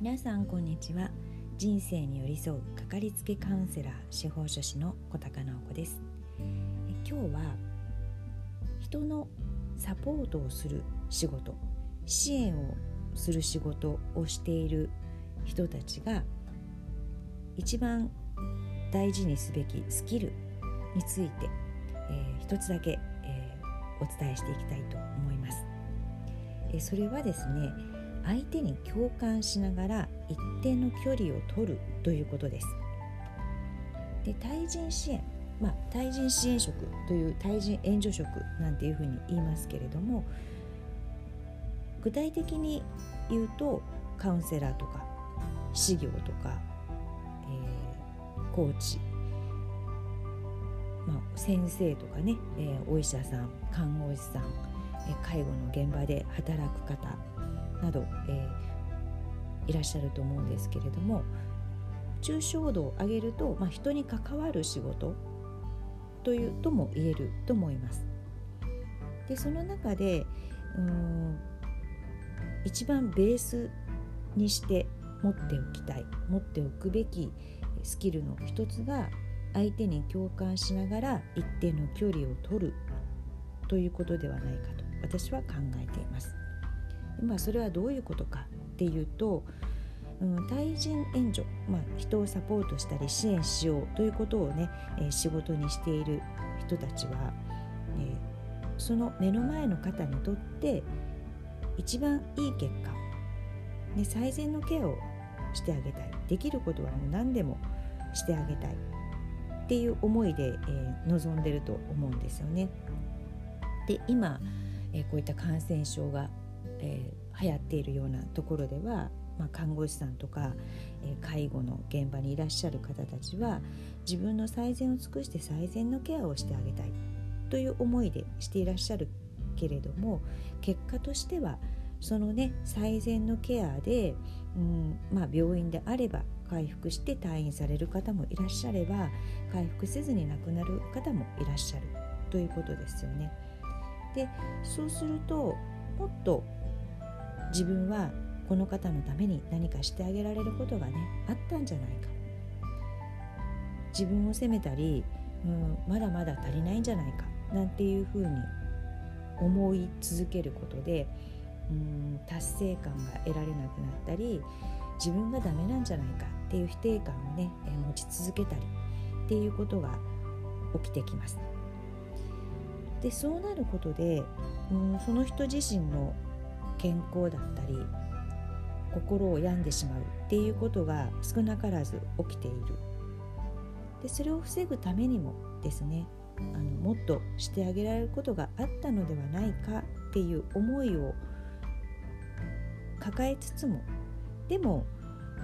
皆さんこんにちは人生に寄り添うかかりつけカウンセラー司法書士の小高直子です今日は人のサポートをする仕事支援をする仕事をしている人たちが一番大事にすべきスキルについて、えー、一つだけ、えー、お伝えしていきたいと思います。え、それはですね相手に共感しながら一定の距離を取るということです。で対人支援、まあ、対人支援職という対人援助職なんていうふうに言いますけれども具体的に言うとカウンセラーとか事業とか、えー、コーチ、まあ、先生とかね、えー、お医者さん看護師さん、介護の現場で働く方など、えー、いらっしゃると思うんですけれども抽象度を上げると、まあ、人に関わる仕事というとも言えると思います。でその中でうん一番ベースにして持っておきたい持っておくべきスキルの一つが相手に共感しながら一定の距離を取るということではないかと私は考えています。まあ、それはどういうことかっていうと、うん、対人援助、まあ、人をサポートしたり支援しようということをね、えー、仕事にしている人たちは、えー、その目の前の方にとって一番いい結果、ね、最善のケアをしてあげたいできることはもう何でもしてあげたいっていう思いで、えー、臨んでると思うんですよね。で今、え、こういった感染症がえー、流行っているようなところでは、まあ、看護師さんとか、え、介護の現場にいらっしゃる方たちは自分の最善を尽くして最善のケアをしてあげたいという思いでしていらっしゃるけれども結果としてはそのね最善のケアで、うんまあ、病院であれば回復して退院される方もいらっしゃれば回復せずに亡くなる方もいらっしゃるということですよね。でそうするともっと自分はこの方のために何かしてあげられることがねあったんじゃないか自分を責めたり、うん、まだまだ足りないんじゃないかなんていうふうに思い続けることで、うん、達成感が得られなくなったり自分がダメなんじゃないかっていう否定感をね持ち続けたりっていうことが起きてきます。でそうなることで、うん、その人自身の健康だったり心を病んでしまうっていうことが少なからず起きている。でそれを防ぐためにもですねあのもっとしてあげられることがあったのではないかっていう思いを抱えつつもでも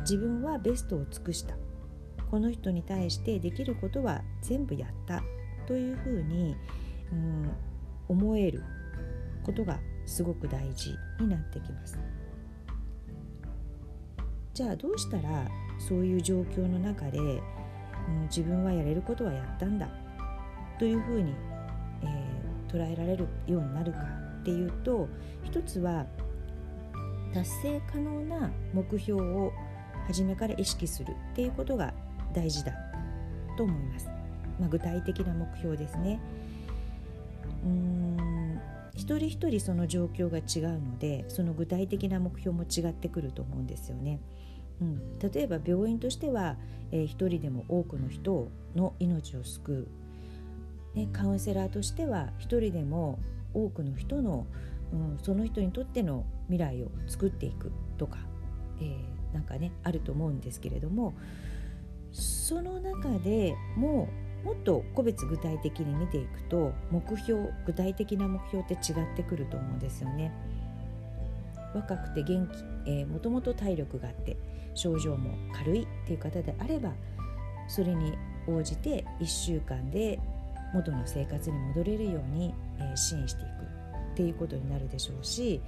自分はベストを尽くした。この人に対してできることは全部やったというふうに、うん、思えることがすごく大事になってきますじゃあどうしたらそういう状況の中で、うん、自分はやれることはやったんだというふうに、えー、捉えられるようになるかっていうと一つは達成可能な目標を初めから意識するっていうことが大事だと思います。まあ、具体的な目標ですね。うーん。一人一人その状況が違うのでその具体的な目標も違ってくると思うんですよね。うん、例えば病院としては、えー、一人でも多くの人の命を救う、ね、カウンセラーとしては一人でも多くの人の、うん、その人にとっての未来を作っていくとか、えー、なんかねあると思うんですけれどもその中でもうもっと個別具体的に見ていくと目標具体的な目標って違ってくると思うんですよね。若くて元気、え、もともと体力があって症状も軽いっていう方であればそれに応じて1週間で元の生活に戻れるように、えー、支援していくっていうことになるでしょうし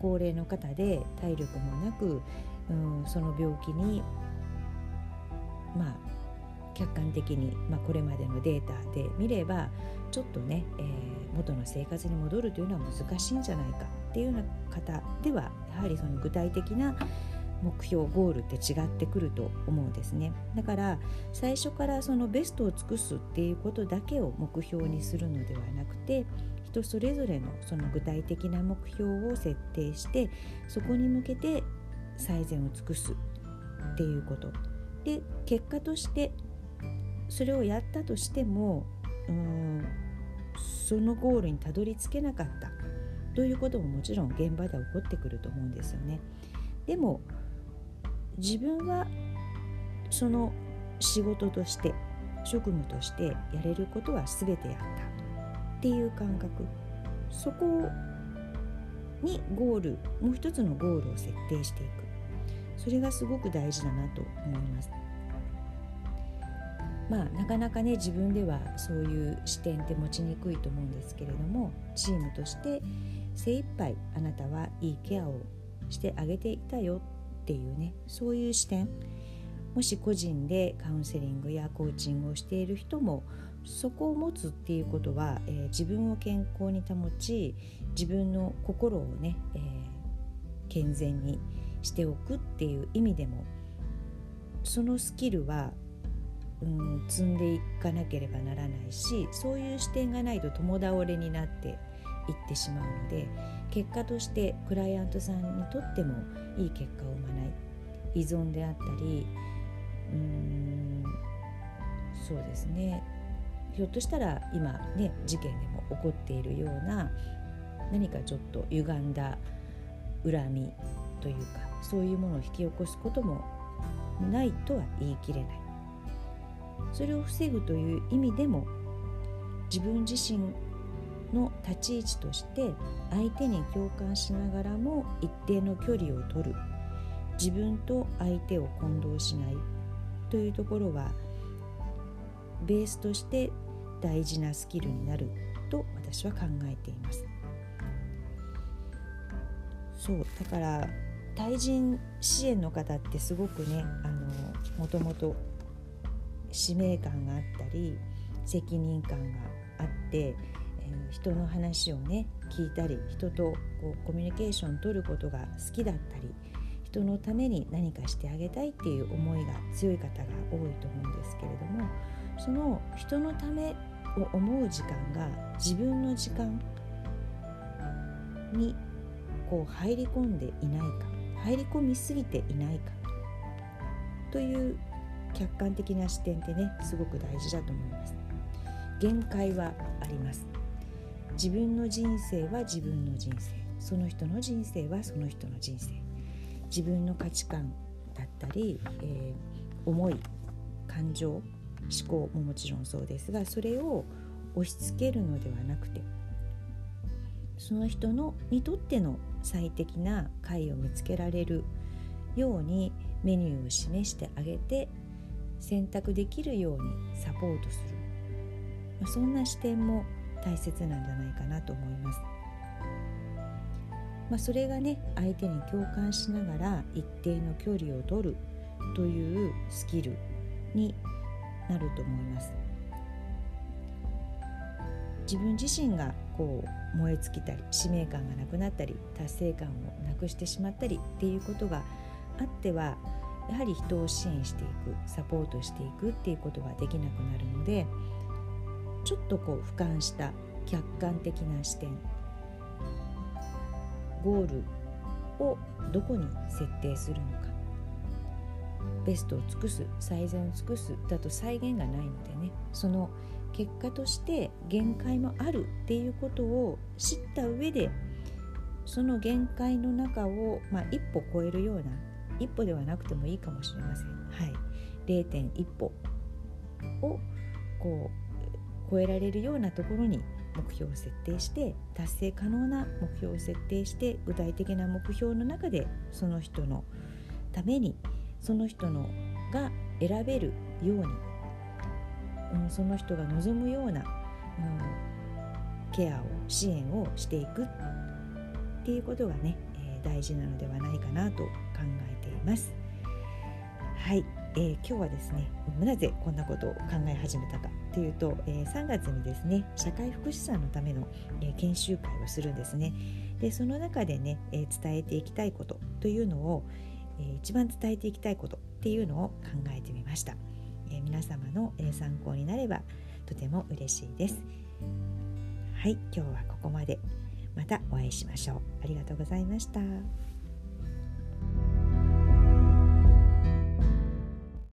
高齢の方で体力もなく、うん、その病気にまあ客観的に、まあ、これまでのデータで見ればちょっとね、えー、元の生活に戻るというのは難しいんじゃないかっていうような方ではやはりその具体的な目標ゴールって違ってくると思うんですね。だから最初からそのベストを尽くすっていうことだけを目標にするのではなくて人それぞれのその具体的な目標を設定してそこに向けて最善を尽くすっていうこと。で結果としてそれをやったとしてもうんそのゴールにたどり着けなかったということももちろん現場では起こってくると思うんですよね。でも自分はその仕事として職務としてやれることは全てやったっていう感覚そこにゴールもう一つのゴールを設定していくそれがすごく大事だなと思います。まあ、なかなかね自分ではそういう視点って持ちにくいと思うんですけれどもチームとして精一杯あなたはいいケアをしてあげていたよっていうねそういう視点。もし個人でカウンセリングやコーチングをしている人もそこを持つっていうことは、えー、自分を健康に保ち自分の心をね、えー、健全にしておくっていう意味でもそのスキルは、うん、積んでいかなければならないしそういう視点がないと共倒れになっていってしまうので結果としてクライアントさんにとってもいい結果を生まない。依存であったりうーんそうですね。ひょっとしたら今ね事件でも起こっているような何かちょっと歪んだ恨みというかそういうものを引き起こすこともないとは言い切れない。それを防ぐという意味でも自分自身の立ち位置として相手に共感しながらも一定の距離を取る。自分と相手を混同しないというところはベースとして大事なスキルになると私は考えています。そうだから対人支援の方ってすごくねあのもともと使命感があったり責任感があって、えー、人の話をね聞いたり人とこうコミュニケーション取ることが好きだったり人のために何かしてあげたいっていう思いが強い方が多いと思うんですけれどもその人のためを思う時間が自分の時間にこう入り込んでいないか入り込みすぎていないかという客観的な視点ってねすごく大事だと思います。限界はあります。自分の人生は自分の人生。その人の人生はその人の人生。自分の価値観だったり、えー、思い感情思考ももちろんそうですがそれを押し付けるのではなくてその人のにとっての最適な解を見つけられるようにメニューを示してあげて選択できるようにサポートする、まあ、そんな視点も大切なんじゃないかなと思います。まあ、それがね相手に共感しながら一定の距離を取るというスキルになると思います自分自身がこう燃え尽きたり使命感がなくなったり達成感をなくしてしまったりっていうことがあってはやはり人を支援していくサポートしていくっていうことができなくなるのでちょっとこう俯瞰した客観的な視点ゴールをどこに設定するのかベストを尽くす最善を尽くすだと再現がないのでねその結果として限界もあるっていうことを知った上でその限界の中を、まあ、一歩超えるような一歩ではなくてもいいかもしれません。はい、0.1歩をこう超えられるようなところに目標を設定して達成可能な目標を設定して具体的な目標の中でその人のためにその人のが選べるように、うん、その人が望むような、うん、ケアを支援をしていくっていうことがね、大事なのではないかなと考えています。はい。えー、今日はですねなぜこんなことを考え始めたかというと、えー、3月にですね社会福祉さんのための、えー、研修会をするんですね。でその中でね、え伝えていきたいことというのを、え一番伝えていきたいことっていうのを考えてみました、え皆様の、え参考になればとても嬉しいです。はい。今日はここまで。またお会いしましょう。ありがとうございました。